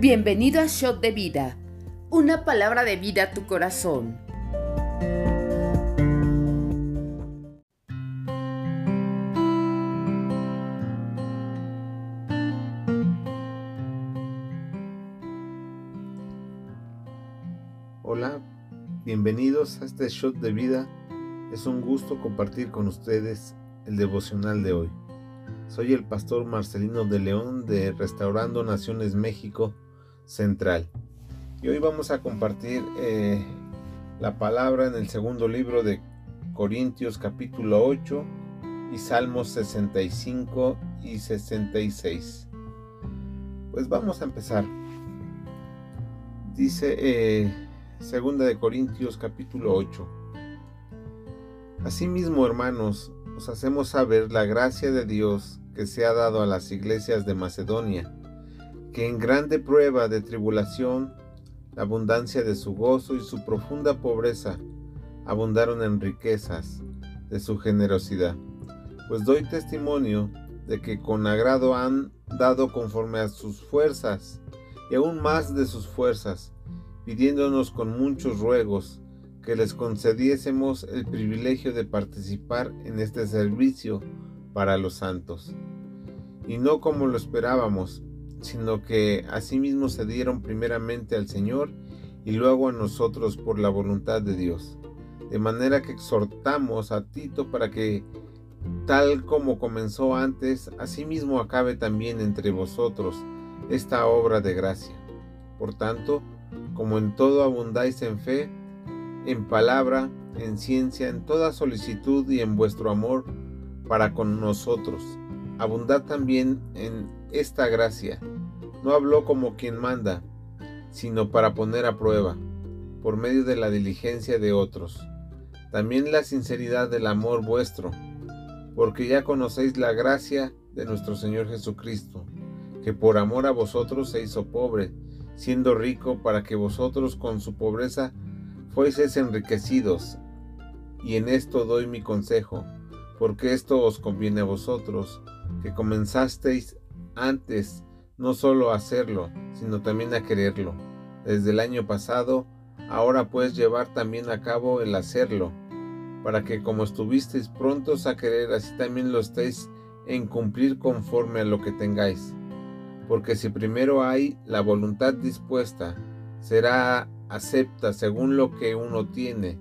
Bienvenido a Shot de Vida, una palabra de vida a tu corazón. Hola, bienvenidos a este Shot de Vida. Es un gusto compartir con ustedes el devocional de hoy. Soy el pastor Marcelino de León de Restaurando Naciones México Central. Y hoy vamos a compartir eh, la palabra en el segundo libro de Corintios capítulo 8 y Salmos 65 y 66. Pues vamos a empezar. Dice eh, segunda de Corintios capítulo 8. Asimismo, hermanos, os hacemos saber la gracia de Dios que se ha dado a las iglesias de Macedonia, que en grande prueba de tribulación, la abundancia de su gozo y su profunda pobreza abundaron en riquezas de su generosidad. Pues doy testimonio de que con agrado han dado conforme a sus fuerzas y aún más de sus fuerzas, pidiéndonos con muchos ruegos que les concediésemos el privilegio de participar en este servicio para los santos. Y no como lo esperábamos, sino que asimismo se dieron primeramente al Señor y luego a nosotros por la voluntad de Dios. De manera que exhortamos a Tito para que, tal como comenzó antes, asimismo acabe también entre vosotros esta obra de gracia. Por tanto, como en todo abundáis en fe, en palabra, en ciencia, en toda solicitud y en vuestro amor para con nosotros. Abundad también en esta gracia. No habló como quien manda, sino para poner a prueba, por medio de la diligencia de otros. También la sinceridad del amor vuestro, porque ya conocéis la gracia de nuestro Señor Jesucristo, que por amor a vosotros se hizo pobre, siendo rico para que vosotros con su pobreza fueseis enriquecidos. Y en esto doy mi consejo, porque esto os conviene a vosotros, que comenzasteis antes no solo a hacerlo, sino también a quererlo. Desde el año pasado, ahora puedes llevar también a cabo el hacerlo, para que como estuvisteis prontos a querer, así también lo estéis en cumplir conforme a lo que tengáis. Porque si primero hay la voluntad dispuesta, será acepta según lo que uno tiene,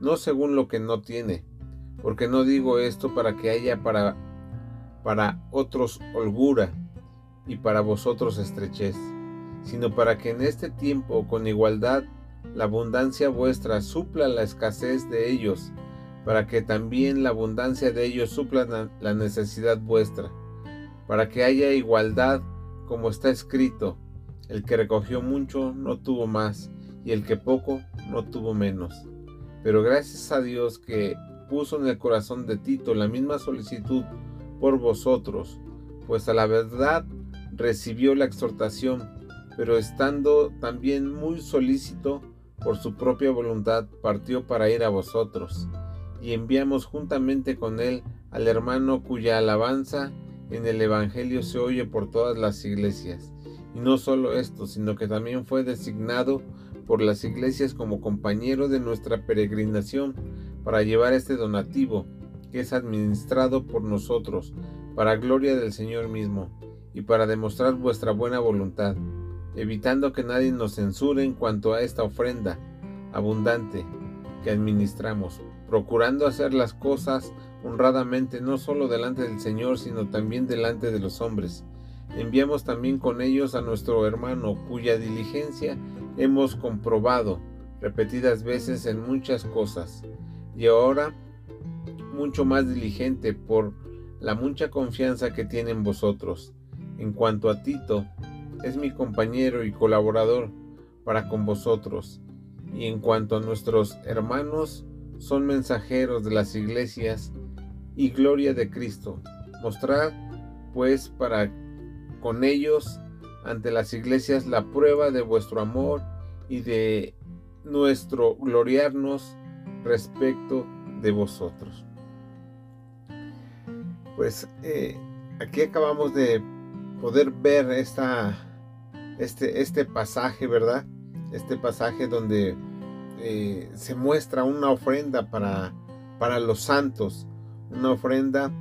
no según lo que no tiene. Porque no digo esto para que haya para, para otros holgura y para vosotros estrechez, sino para que en este tiempo con igualdad la abundancia vuestra supla la escasez de ellos, para que también la abundancia de ellos supla la necesidad vuestra, para que haya igualdad como está escrito, el que recogió mucho no tuvo más, y el que poco no tuvo menos. Pero gracias a Dios que puso en el corazón de Tito la misma solicitud por vosotros, pues a la verdad recibió la exhortación, pero estando también muy solícito por su propia voluntad, partió para ir a vosotros, y enviamos juntamente con él al hermano cuya alabanza en el Evangelio se oye por todas las iglesias. Y no solo esto, sino que también fue designado por las iglesias como compañero de nuestra peregrinación para llevar este donativo, que es administrado por nosotros, para gloria del Señor mismo, y para demostrar vuestra buena voluntad, evitando que nadie nos censure en cuanto a esta ofrenda abundante que administramos, procurando hacer las cosas honradamente no solo delante del Señor, sino también delante de los hombres. Enviamos también con ellos a nuestro hermano, cuya diligencia hemos comprobado repetidas veces en muchas cosas, y ahora mucho más diligente por la mucha confianza que tiene en vosotros. En cuanto a Tito, es mi compañero y colaborador para con vosotros, y en cuanto a nuestros hermanos, son mensajeros de las iglesias y gloria de Cristo. Mostrad, pues, para con ellos ante las iglesias la prueba de vuestro amor y de nuestro gloriarnos respecto de vosotros. Pues eh, aquí acabamos de poder ver esta, este, este pasaje, ¿verdad? Este pasaje donde eh, se muestra una ofrenda para, para los santos, una ofrenda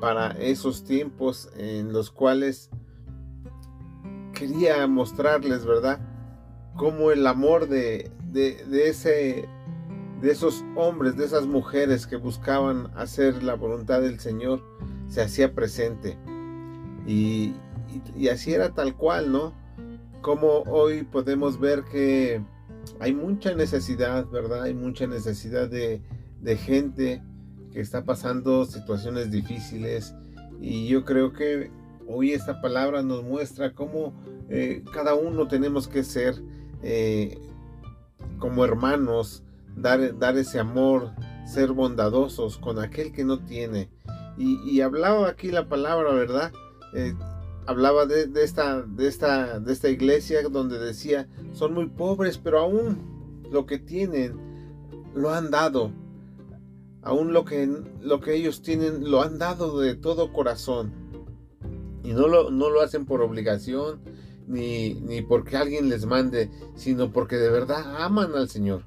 para esos tiempos en los cuales quería mostrarles, ¿verdad? Cómo el amor de, de, ese, de esos hombres, de esas mujeres que buscaban hacer la voluntad del Señor, se hacía presente. Y, y, así era tal cual, ¿no? Como hoy podemos ver que hay mucha necesidad, ¿verdad? Hay mucha necesidad de, de gente que está pasando situaciones difíciles. Y yo creo que hoy esta palabra nos muestra cómo eh, cada uno tenemos que ser eh, como hermanos, dar, dar ese amor, ser bondadosos con aquel que no tiene. Y, hablaba aquí la palabra, ¿verdad? Eh, hablaba de, esta, de, esta, de esta iglesia donde decía, son muy pobres, pero aún lo que tienen lo han dado. Aún lo que, lo que ellos tienen lo han dado de todo corazón. Y no lo, no lo hacen por obligación, ni, ni porque alguien les mande, sino porque de verdad aman al Señor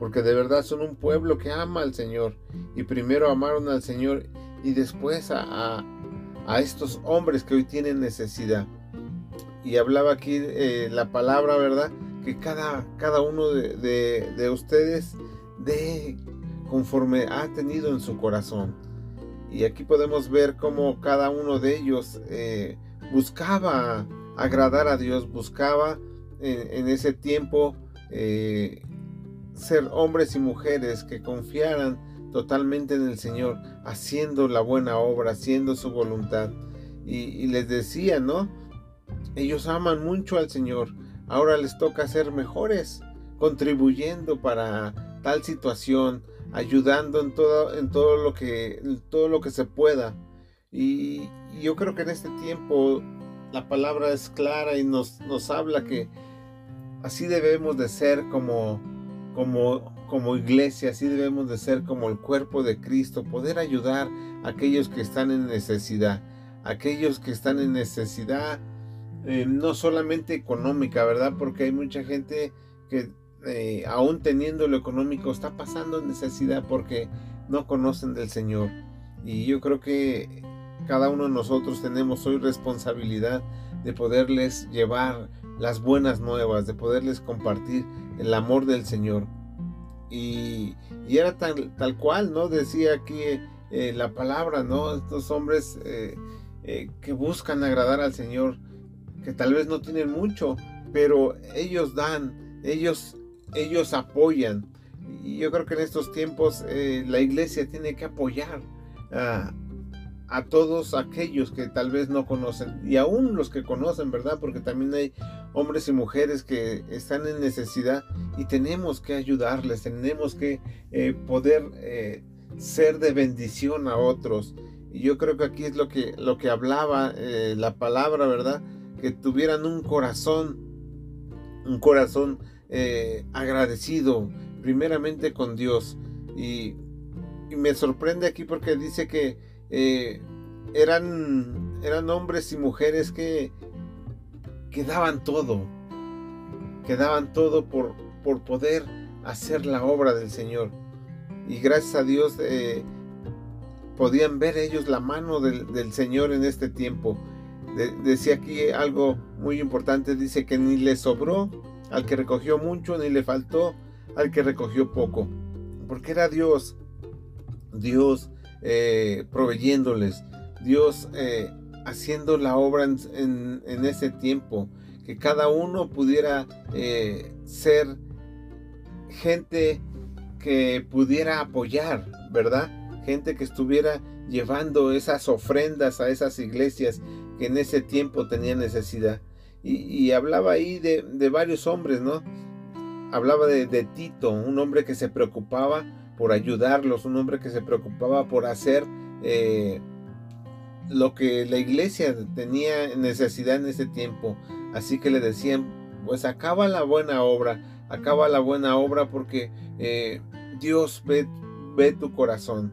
porque de verdad son un pueblo que ama al Señor. Y primero amaron al Señor y después a, estos hombres que hoy tienen necesidad. Y hablaba aquí eh, la palabra, ¿verdad? Que cada, cada uno de, ustedes de conforme ha tenido en su corazón. Y aquí podemos ver cómo cada uno de ellos eh, buscaba agradar a Dios, buscaba en, ese tiempo eh, ser hombres y mujeres que confiaran totalmente en el Señor, haciendo la buena obra, haciendo su voluntad. Y, les decía, ¿no? Ellos aman mucho al Señor, ahora les toca ser mejores, contribuyendo para tal situación, ayudando en todo, en todo lo que, todo lo que se pueda. Y, yo creo que en este tiempo la palabra es clara y nos, nos habla que así debemos de ser como como, como iglesia, así debemos de ser como el cuerpo de Cristo, poder ayudar a aquellos que están en necesidad, aquellos que están en necesidad eh, no solamente económica, ¿verdad? Porque hay mucha gente que eh, aún teniendo lo económico está pasando necesidad porque no conocen del Señor. Y yo creo que cada uno de nosotros tenemos hoy responsabilidad de poderles llevar las buenas nuevas, de poderles compartir el amor del Señor. Y, era tal, tal, cual, ¿no? Decía aquí eh, la palabra, ¿no? Estos hombres eh, eh, que buscan agradar al Señor, que tal vez no tienen mucho, pero ellos dan, ellos, ellos apoyan. Y yo creo que en estos tiempos la iglesia tiene que apoyar a, a todos aquellos que tal vez no conocen y aún los que conocen, ¿verdad? Porque también hay hombres y mujeres que están en necesidad y tenemos que ayudarles, tenemos que eh, poder eh, ser de bendición a otros. Y yo creo que aquí es lo que, lo que hablaba eh, la palabra, ¿verdad? Que tuvieran un corazón, un corazón agradecido, primeramente con Dios. y me sorprende aquí porque dice que eran, eran hombres y mujeres que, que daban todo, que daban todo por, por poder hacer la obra del Señor. Y gracias a Dios eh, podían ver ellos la mano del, Señor en este tiempo. decía aquí algo muy importante, dice que ni le sobró al que recogió mucho, ni le faltó al que recogió poco. Porque era Dios, Dios eh, proveyéndoles, Dios eh, haciendo la obra en, ese tiempo, que cada uno pudiera eh, ser gente que pudiera apoyar, ¿verdad? Gente que estuviera llevando esas ofrendas a esas iglesias que en ese tiempo tenían necesidad. Y, hablaba ahí de, varios hombres, ¿no? Hablaba de, Tito, un hombre que se preocupaba por ayudarlos, un hombre que se preocupaba por hacer eh, lo que la iglesia tenía necesidad en ese tiempo. Así que le decían, pues acaba la buena obra, acaba la buena obra porque eh, Dios ve, ve tu corazón.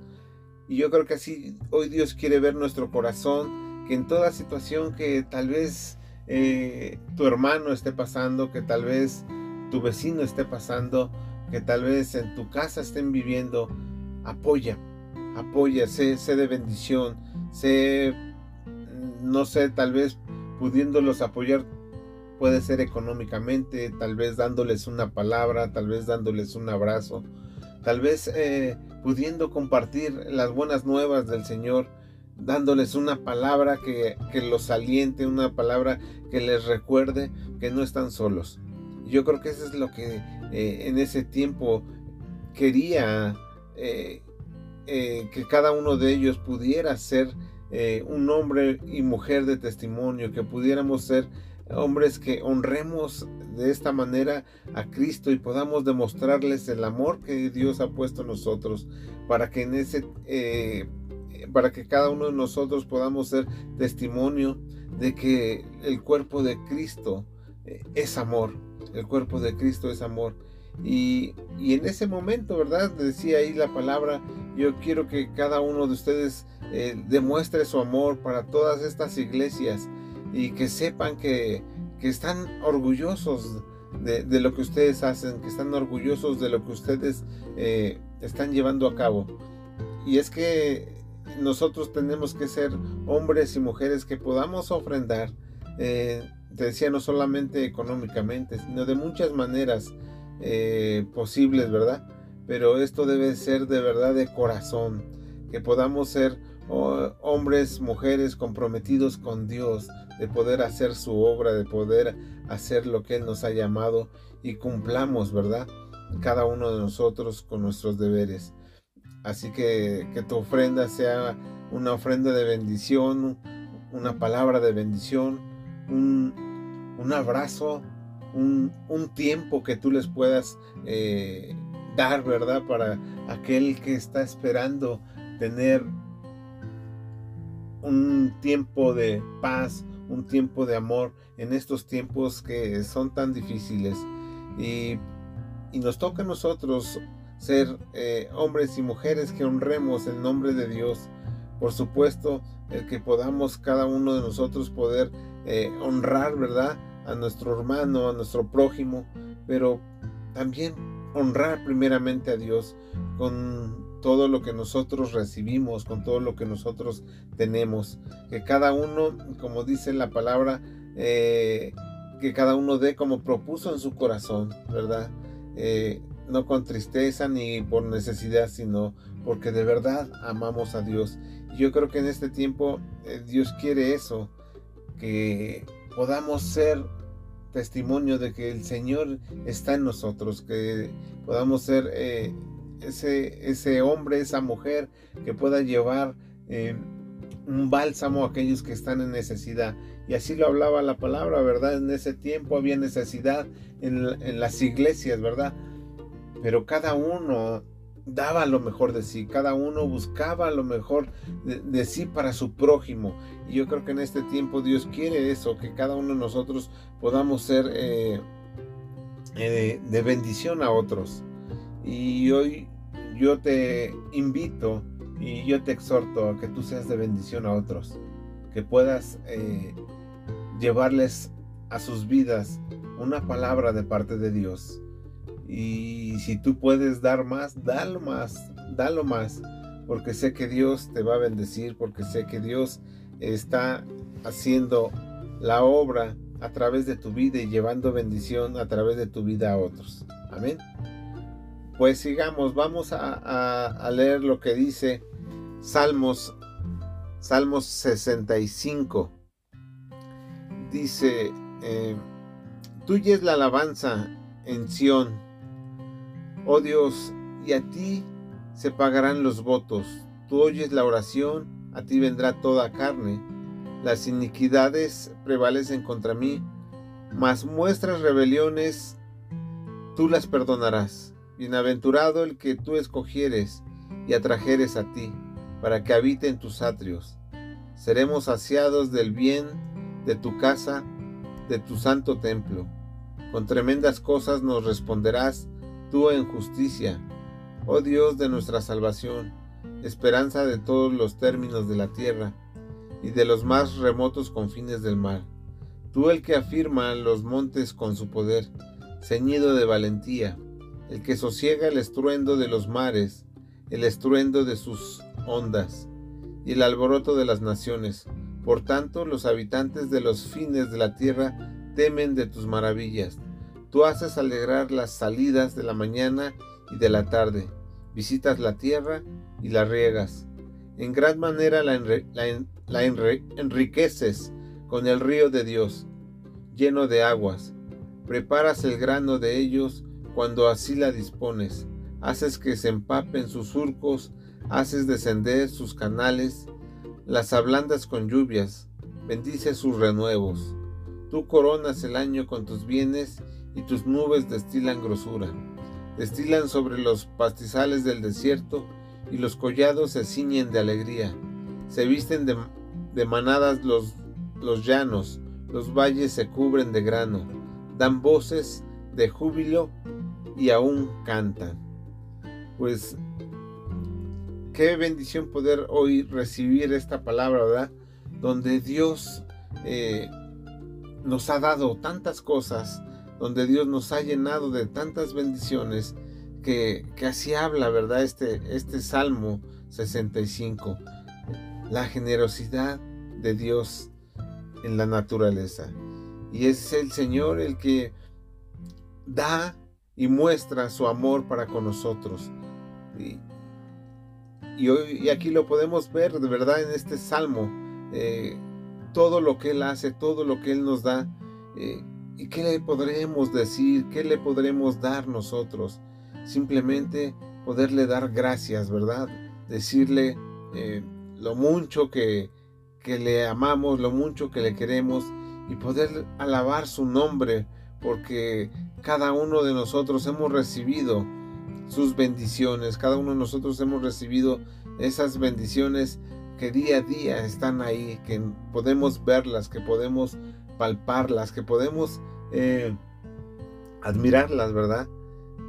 Y yo creo que así hoy Dios quiere ver nuestro corazón, que en toda situación que tal vez eh, tu hermano esté pasando, que tal vez tu vecino esté pasando, que tal vez en tu casa estén viviendo, apoya, apoya, sé, sé de bendición, no sé, tal vez pudiéndolos apoyar puede ser económicamente, tal vez dándoles una palabra, tal vez dándoles un abrazo, tal vez eh, pudiendo compartir las buenas nuevas del Señor, dándoles una palabra que, los aliente, una palabra que les recuerde que no están solos. Yo creo que eso es lo que eh, en ese tiempo quería eh, que cada uno de ellos pudiera ser un hombre y mujer de testimonio, que pudiéramos ser hombres que honremos de esta manera a Cristo y podamos demostrarles el amor que Dios ha puesto en nosotros para que en ese eh, para que cada uno de nosotros podamos ser testimonio de que el cuerpo de Cristo eh, es amor el cuerpo de Cristo es amor. Y, en ese momento verdad decía ahí la palabra yo quiero que cada uno de ustedes eh, demuestre su amor para todas estas iglesias y que sepan que, están orgullosos de, lo que ustedes hacen, que están orgullosos de lo que ustedes eh, están llevando a cabo. Y es que nosotros tenemos que ser hombres y mujeres que podamos ofrendar, eh, te decía, no solamente económicamente, sino de muchas maneras posibles, ¿verdad? Pero esto debe ser de verdad de corazón, que podamos ser hombres, mujeres comprometidos con Dios, de poder hacer su obra, de poder hacer lo que Él nos ha llamado y cumplamos, ¿verdad? Cada uno de nosotros con nuestros deberes. Así que que tu ofrenda sea una ofrenda de bendición, una palabra de bendición, un, un abrazo, un, un, tiempo que tú les puedas eh, dar, ¿verdad? Para aquel que está esperando tener un tiempo de paz, un tiempo de amor en estos tiempos que son tan difíciles. Y, nos toca a nosotros ser eh, hombres y mujeres que honremos el nombre de Dios. Por supuesto, el que podamos cada uno de nosotros poder eh, honrar, ¿verdad? A nuestro hermano, a nuestro prójimo, pero también honrar primeramente a Dios con todo lo que nosotros recibimos, con todo lo que nosotros tenemos. Que cada uno, como dice la palabra, eh, que cada uno dé como propuso en su corazón, ¿verdad? Eh, no con tristeza ni por necesidad, sino porque de verdad amamos a Dios. Y yo creo que en este tiempo eh, Dios quiere eso, que podamos ser testimonio de que el Señor está en nosotros, que podamos ser ese, ese hombre, esa mujer que pueda llevar eh, un bálsamo a aquellos que están en necesidad. Y así lo hablaba la palabra, ¿verdad? En ese tiempo había necesidad en, las iglesias, ¿verdad? Pero cada uno daba lo mejor de sí, cada uno buscaba lo mejor de, sí para su prójimo. Y yo creo que en este tiempo Dios quiere eso, que cada uno de nosotros podamos ser eh, eh, de bendición a otros. Y hoy yo te invito y yo te exhorto a que tú seas de bendición a otros, que puedas eh, llevarles a sus vidas una palabra de parte de Dios. Y si tú puedes dar más, dalo más, dalo más, porque sé que Dios te va a bendecir, porque sé que Dios está haciendo la obra a través de tu vida y llevando bendición a través de tu vida a otros. Amén. Pues sigamos, vamos a, leer lo que dice Salmos, Salmos 65. Dice, eh, tuya es la alabanza en Sión, oh Dios, y a ti se pagarán los votos. Tú oyes la oración, a ti vendrá toda carne. Las iniquidades prevalecen contra mí, mas muestras rebeliones, tú las perdonarás. Bienaventurado el que tú escogieres y atrajeres a ti, para que habite en tus atrios. Seremos saciados del bien de tu casa, de tu santo templo. Con tremendas cosas nos responderás tú en justicia, oh Dios de nuestra salvación, esperanza de todos los términos de la tierra y de los más remotos confines del mar. Tú el que afirma los montes con su poder, ceñido de valentía, el que sosiega el estruendo de los mares, el estruendo de sus ondas y el alboroto de las naciones. Por tanto, los habitantes de los fines de la tierra temen de tus maravillas. Tú haces alegrar las salidas de la mañana y de la tarde. Visitas la tierra y la riegas. En gran manera la, enriqueces con el río de Dios, lleno de aguas. Preparas el grano de ellos cuando así la dispones. Haces que se empapen sus surcos, haces descender sus canales, las ablandas con lluvias, bendices sus renuevos. Tú coronas el año con tus bienes y tus nubes destilan grosura. Destilan sobre los pastizales del desierto y los collados se ciñen de alegría. Se visten de, manadas los los llanos, los valles se cubren de grano, dan voces de júbilo y aún cantan. Pues qué bendición poder hoy recibir esta palabra. Donde Dios eh, nos ha dado tantas cosas, donde Dios nos ha llenado de tantas bendiciones, que, que así habla, ¿verdad? Este, este Salmo 65. La generosidad de Dios en la naturaleza. Y es el Señor el que da y muestra su amor para con nosotros. Y, hoy, aquí lo podemos ver de verdad en este salmo. Eh, todo lo que Él hace, todo lo que Él nos da. Eh, ¿Y qué le podremos decir? ¿Qué le podremos dar nosotros? Simplemente poderle dar gracias, ¿verdad? Decirle eh, lo mucho que, que le amamos, lo mucho que le queremos y poder alabar su nombre, porque cada uno de nosotros hemos recibido sus bendiciones, cada uno de nosotros hemos recibido esas bendiciones que día a día están ahí, que podemos verlas, que podemos palparlas, que podemos eh, admirarlas, ¿verdad?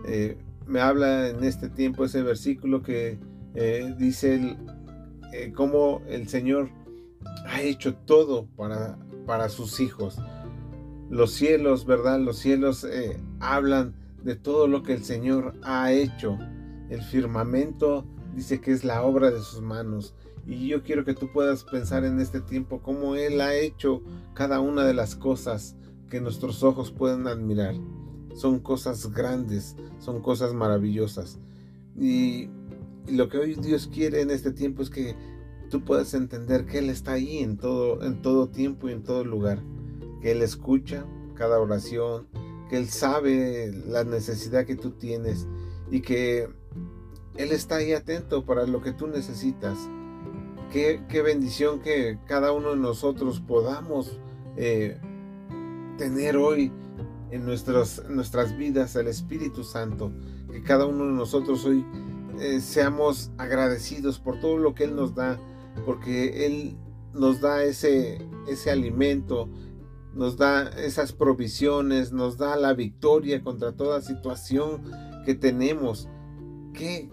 Eh, me habla en este tiempo ese versículo que eh, dice el, cómo el Señor ha hecho todo para, para sus hijos. Los cielos, ¿verdad? Los cielos hablan de todo lo que el Señor ha hecho. El firmamento dice que es la obra de sus manos. Y yo quiero que tú puedas pensar en este tiempo cómo Él ha hecho cada una de las cosas que nuestros ojos pueden admirar. Son cosas grandes, son cosas maravillosas. Y, lo que hoy Dios quiere en este tiempo es que tú puedes entender que Él está ahí en todo, en todo tiempo y en todo lugar, que Él escucha cada oración, que Él sabe la necesidad que tú tienes y que Él está ahí atento para lo que tú necesitas. Qué, bendición que cada uno de nosotros podamos eh, tener hoy en nuestras, nuestras vidas el Espíritu Santo, que cada uno de nosotros hoy eh, seamos agradecidos por todo lo que Él nos da, porque Él nos da ese, ese alimento, nos da esas provisiones, nos da la victoria contra toda situación que tenemos. ¿Qué,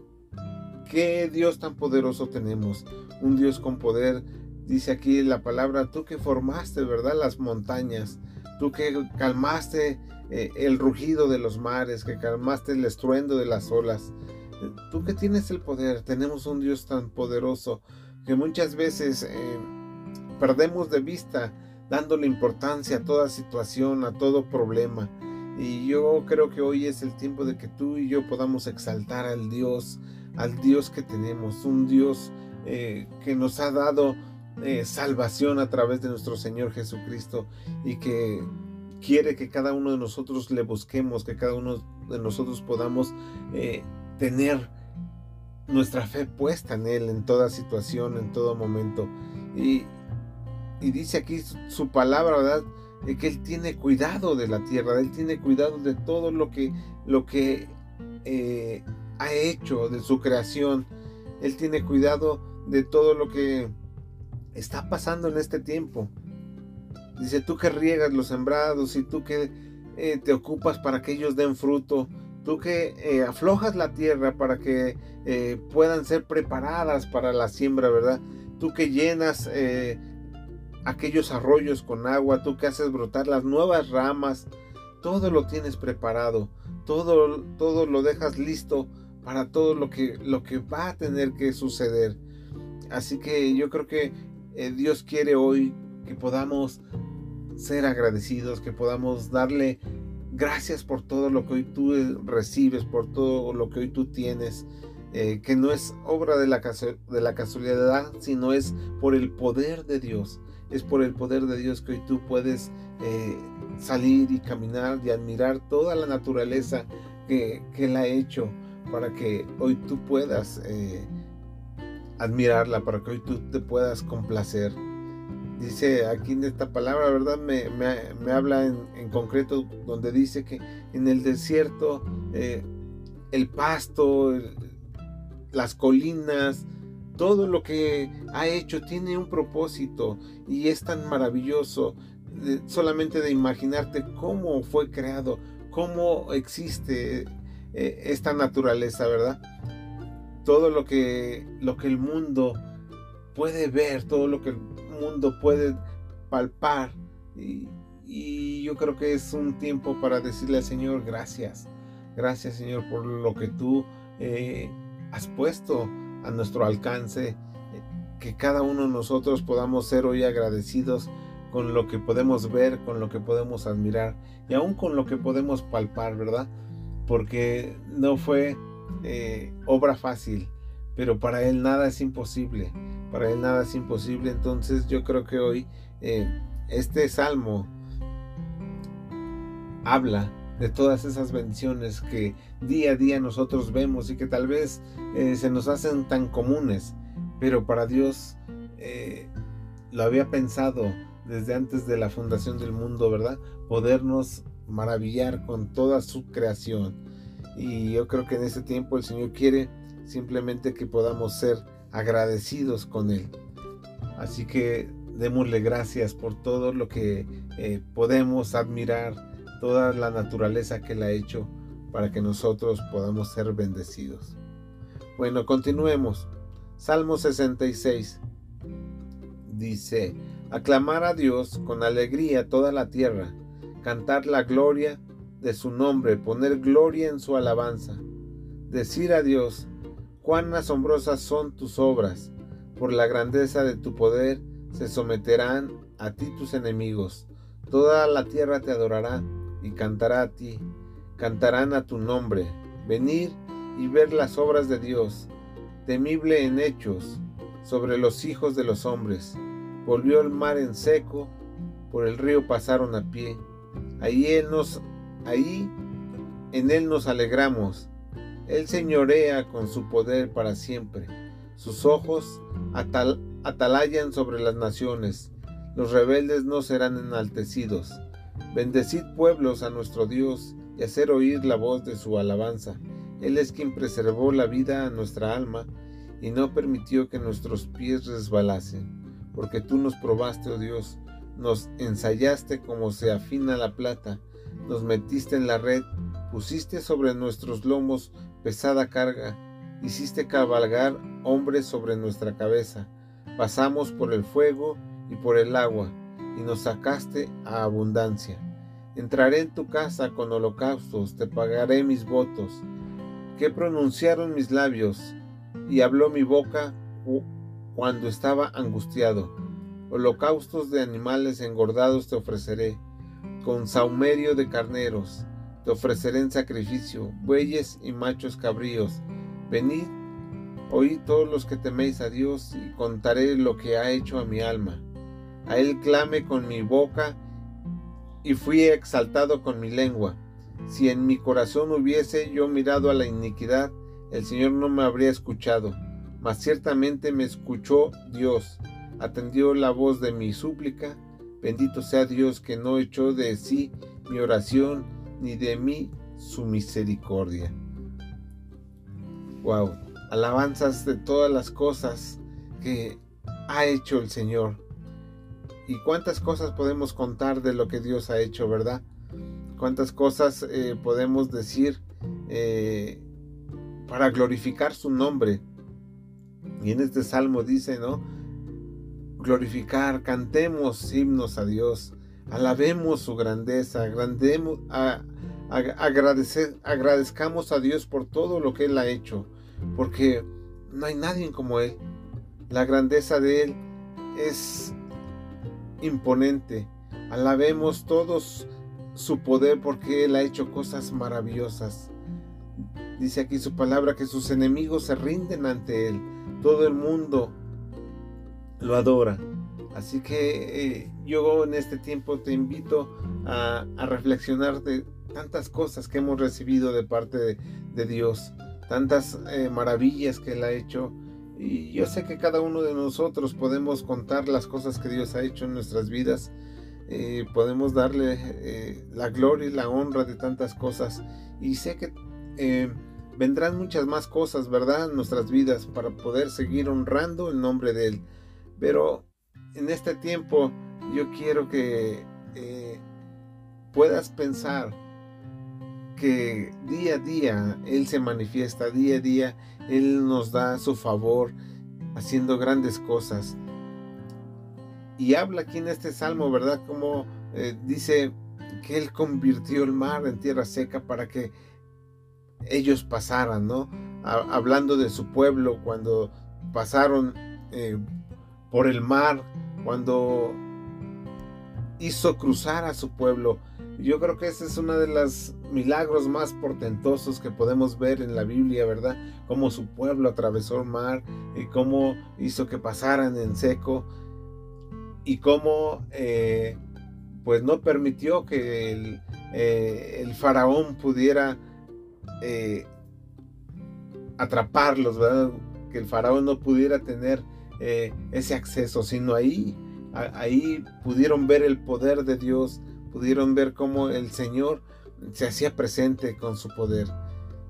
qué Dios tan poderoso tenemos? Un Dios con poder, dice aquí la palabra, tú que formaste, ¿verdad? Las montañas, tú que calmaste eh, el rugido de los mares, que calmaste el estruendo de las olas. Tú que tienes el poder, tenemos un Dios tan poderoso que muchas veces eh, perdemos de vista dándole importancia a toda situación, a todo problema. Y yo creo que hoy es el tiempo de que tú y yo podamos exaltar al Dios, al Dios que tenemos, un Dios eh, que nos ha dado eh, salvación a través de nuestro Señor Jesucristo y que quiere que cada uno de nosotros le busquemos, que cada uno de nosotros podamos tener nuestra fe puesta en Él en toda situación, en todo momento. Y, dice aquí su, palabra, ¿verdad? que Él tiene cuidado de la tierra, Él tiene cuidado de todo lo que, lo que eh, ha hecho, de su creación. Él tiene cuidado de todo lo que está pasando en este tiempo. Dice, tú que riegas los sembrados y tú que eh, te ocupas para que ellos den fruto, tú que eh, aflojas la tierra para que eh, puedan ser preparadas para la siembra, ¿verdad? Tú que llenas aquellos arroyos con agua, tú que haces brotar las nuevas ramas, todo lo tienes preparado, todo, todo lo dejas listo para todo lo que, lo que va a tener que suceder. Así que yo creo que eh, Dios quiere hoy que podamos ser agradecidos, que podamos darle gracias por todo lo que hoy tú recibes, por todo lo que hoy tú tienes. Eh, que no es obra de la, casualidad, sino es por el poder de Dios. Es por el poder de Dios que hoy tú puedes eh, salir y caminar y admirar toda la naturaleza que, que Él ha hecho para que hoy tú puedas eh, admirarla, para que hoy tú te puedas complacer. Dice aquí en esta palabra, ¿verdad? Me, me, habla en, concreto donde dice que en el desierto el pasto, las colinas, todo lo que ha hecho tiene un propósito y es tan maravilloso solamente de imaginarte cómo fue creado, cómo existe eh, esta naturaleza, ¿verdad? Todo lo que, lo que el mundo puede ver, todo lo que el mundo puede palpar. Y, yo creo que es un tiempo para decirle al Señor gracias. Gracias Señor por lo que tú eh, has puesto a nuestro alcance, que cada uno de nosotros podamos ser hoy agradecidos con lo que podemos ver, con lo que podemos admirar y aún con lo que podemos palpar, ¿verdad? Porque no fue eh, obra fácil, pero para Él nada es imposible, para Él nada es imposible, entonces yo creo que hoy eh, este salmo habla de todas esas bendiciones que día a día nosotros vemos y que tal vez eh, se nos hacen tan comunes, pero para Dios lo había pensado desde antes de la fundación del mundo, ¿verdad? Podernos maravillar con toda su creación. Y yo creo que en ese tiempo el Señor quiere simplemente que podamos ser agradecidos con Él. Así que démosle gracias por todo lo que eh, podemos admirar, toda la naturaleza que Él ha hecho para que nosotros podamos ser bendecidos. Bueno, continuemos. Salmo 66 dice, aclamar a Dios con alegría toda la tierra, cantar la gloria de su nombre, poner gloria en su alabanza, decir a Dios, cuán asombrosas son tus obras, por la grandeza de tu poder se someterán a ti tus enemigos, toda la tierra te adorará y cantará a ti, cantarán a tu nombre. Venir y ver las obras de Dios, temible en hechos, sobre los hijos de los hombres. Volvió el mar en seco, por el río pasaron a pie. Él nos, ahí en él nos alegramos. Él señorea con su poder para siempre. Sus ojos atalayan sobre las naciones. Los rebeldes no serán enaltecidos. Bendecid pueblos a nuestro Dios y hacer oír la voz de su alabanza. Él es quien preservó la vida a nuestra alma y no permitió que nuestros pies resbalasen. Porque tú nos probaste, oh Dios, nos ensayaste como se afina la plata, nos metiste en la red, pusiste sobre nuestros lomos pesada carga, hiciste cabalgar hombres sobre nuestra cabeza, pasamos por el fuego y por el agua, y nos sacaste a abundancia. Entraré en tu casa con holocaustos, te pagaré mis votos. Que pronunciaron mis labios y habló mi boca cuando estaba angustiado. Holocaustos de animales engordados te ofreceré, con saumerio de carneros te ofreceré en sacrificio, bueyes y machos cabríos. Venid, oíd todos los que teméis a Dios, y contaré lo que ha hecho a mi alma. A él clame con mi boca y fui exaltado con mi lengua. Si en mi corazón hubiese yo mirado a la iniquidad, el Señor no me habría escuchado, mas ciertamente me escuchó Dios, atendió la voz de mi súplica. Bendito sea Dios que no echó de sí mi oración, ni de mí su misericordia. Wow, alabanzas de todas las cosas que ha hecho el Señor y cuántas cosas podemos contar de lo que Dios ha hecho, ¿verdad? Cuántas cosas eh, podemos decir eh, para glorificar su nombre. Y en este salmo dice, ¿no? Glorificar, cantemos himnos a Dios, alabemos su grandeza, agrandemos, a, agradecer, agradezcamos a Dios por todo lo que Él ha hecho, porque no hay nadie como Él. La grandeza de Él es imponente. Alabemos todos su poder porque Él ha hecho cosas maravillosas. Dice aquí su palabra que sus enemigos se rinden ante Él. Todo el mundo lo adora. Así que eh, yo en este tiempo te invito a, reflexionar de tantas cosas que hemos recibido de parte de, Dios, tantas eh, maravillas que Él ha hecho. Y yo sé que cada uno de nosotros podemos contar las cosas que Dios ha hecho en nuestras vidas. Eh, podemos darle la gloria y la honra de tantas cosas. Y sé que vendrán muchas más cosas, ¿verdad? En nuestras vidas para poder seguir honrando el nombre de Él. Pero en este tiempo yo quiero que eh, puedas pensar que día a día Él se manifiesta, día a día Él nos da su favor haciendo grandes cosas. Y habla aquí en este salmo, ¿verdad? Como eh, dice que Él convirtió el mar en tierra seca para que ellos pasaran, ¿no? hablando de su pueblo cuando pasaron eh, por el mar, cuando hizo cruzar a su pueblo. Yo creo que ese es uno de los milagros más portentosos que podemos ver en la Biblia, ¿verdad? Cómo su pueblo atravesó el mar y cómo hizo que pasaran en seco y cómo eh, pues no permitió que el, eh, faraón pudiera eh, atraparlos, ¿verdad? Que el faraón no pudiera tener eh, ese acceso, sino ahí, ahí pudieron ver el poder de Dios, pudieron ver cómo el Señor se hacía presente con su poder.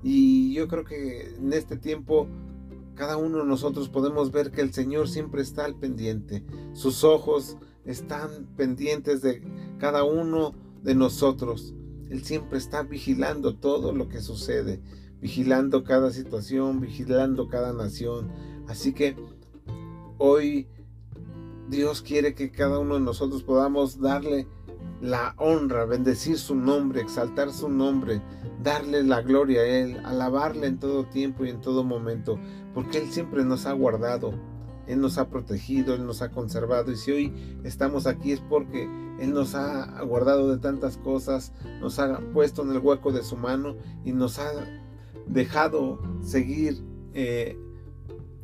Y yo creo que en este tiempo cada uno de nosotros podemos ver que el Señor siempre está al pendiente. Sus ojos están pendientes de cada uno de nosotros. Él siempre está vigilando todo lo que sucede, vigilando cada situación, vigilando cada nación. Así que Hoy Dios quiere que cada uno de nosotros podamos darle la honra, bendecir su nombre, exaltar su nombre, darle la gloria a Él, alabarle en todo tiempo y en todo momento, porque Él siempre nos ha guardado, Él nos ha protegido, Él nos ha conservado y si hoy estamos aquí es porque Él nos ha guardado de tantas cosas, nos ha puesto en el hueco de su mano y nos ha dejado seguir. Eh,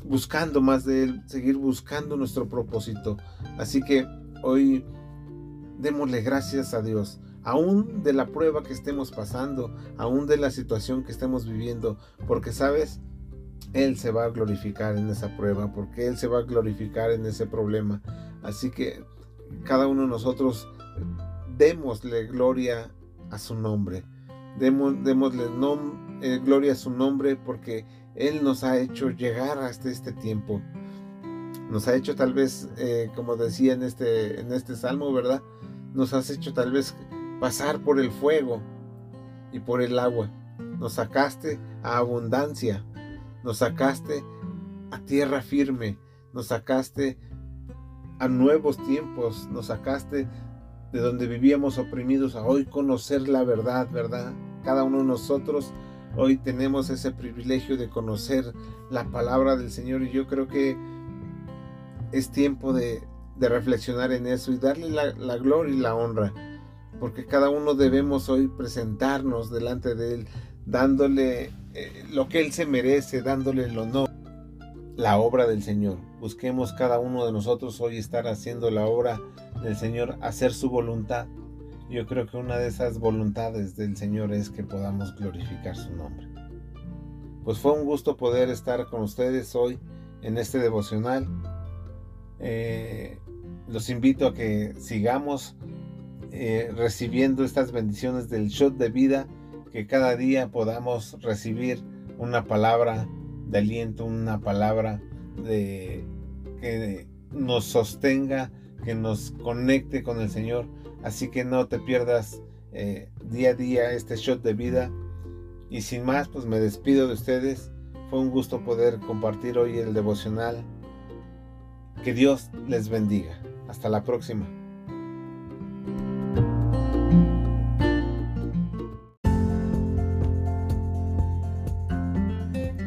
buscando más de Él, seguir buscando nuestro propósito. Así que hoy démosle gracias a Dios, aún de la prueba que estemos pasando, aún de la situación que estemos viviendo, porque sabes, Él se va a glorificar en esa prueba, porque Él se va a glorificar en ese problema. Así que cada uno de nosotros démosle gloria a su nombre. démosle eh, gloria a su nombre porque él nos ha hecho llegar hasta este tiempo. Nos ha hecho tal vez, eh, como decía en este, en este salmo, ¿verdad? Nos has hecho tal vez pasar por el fuego y por el agua. Nos sacaste a abundancia. Nos sacaste a tierra firme. Nos sacaste a nuevos tiempos. Nos sacaste de donde vivíamos oprimidos a hoy conocer la verdad, ¿verdad? Cada uno de nosotros Hoy tenemos ese privilegio de conocer la palabra del Señor y yo creo que es tiempo de, reflexionar en eso y darle la, gloria y la honra, porque cada uno debemos hoy presentarnos delante de Él, dándole eh, lo que Él se merece, dándole el honor, la obra del Señor. Busquemos cada uno de nosotros hoy estar haciendo la obra del Señor, hacer su voluntad yo creo que una de esas voluntades del Señor es que podamos glorificar su nombre. Pues fue un gusto poder estar con ustedes hoy en este devocional. Eh, los invito a que sigamos eh, recibiendo estas bendiciones del shot de vida, que cada día podamos recibir una palabra de aliento, una palabra de que nos sostenga, que nos conecte con el Señor Así que no te pierdas eh, día a día este shot de vida. Y sin más, pues me despido de ustedes. Fue un gusto poder compartir hoy el devocional. Que Dios les bendiga. Hasta la próxima.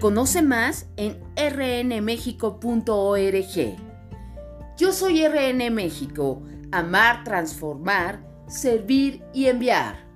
Conoce más en rnmexico.org. Yo soy RN México amar, transformar, servir y enviar.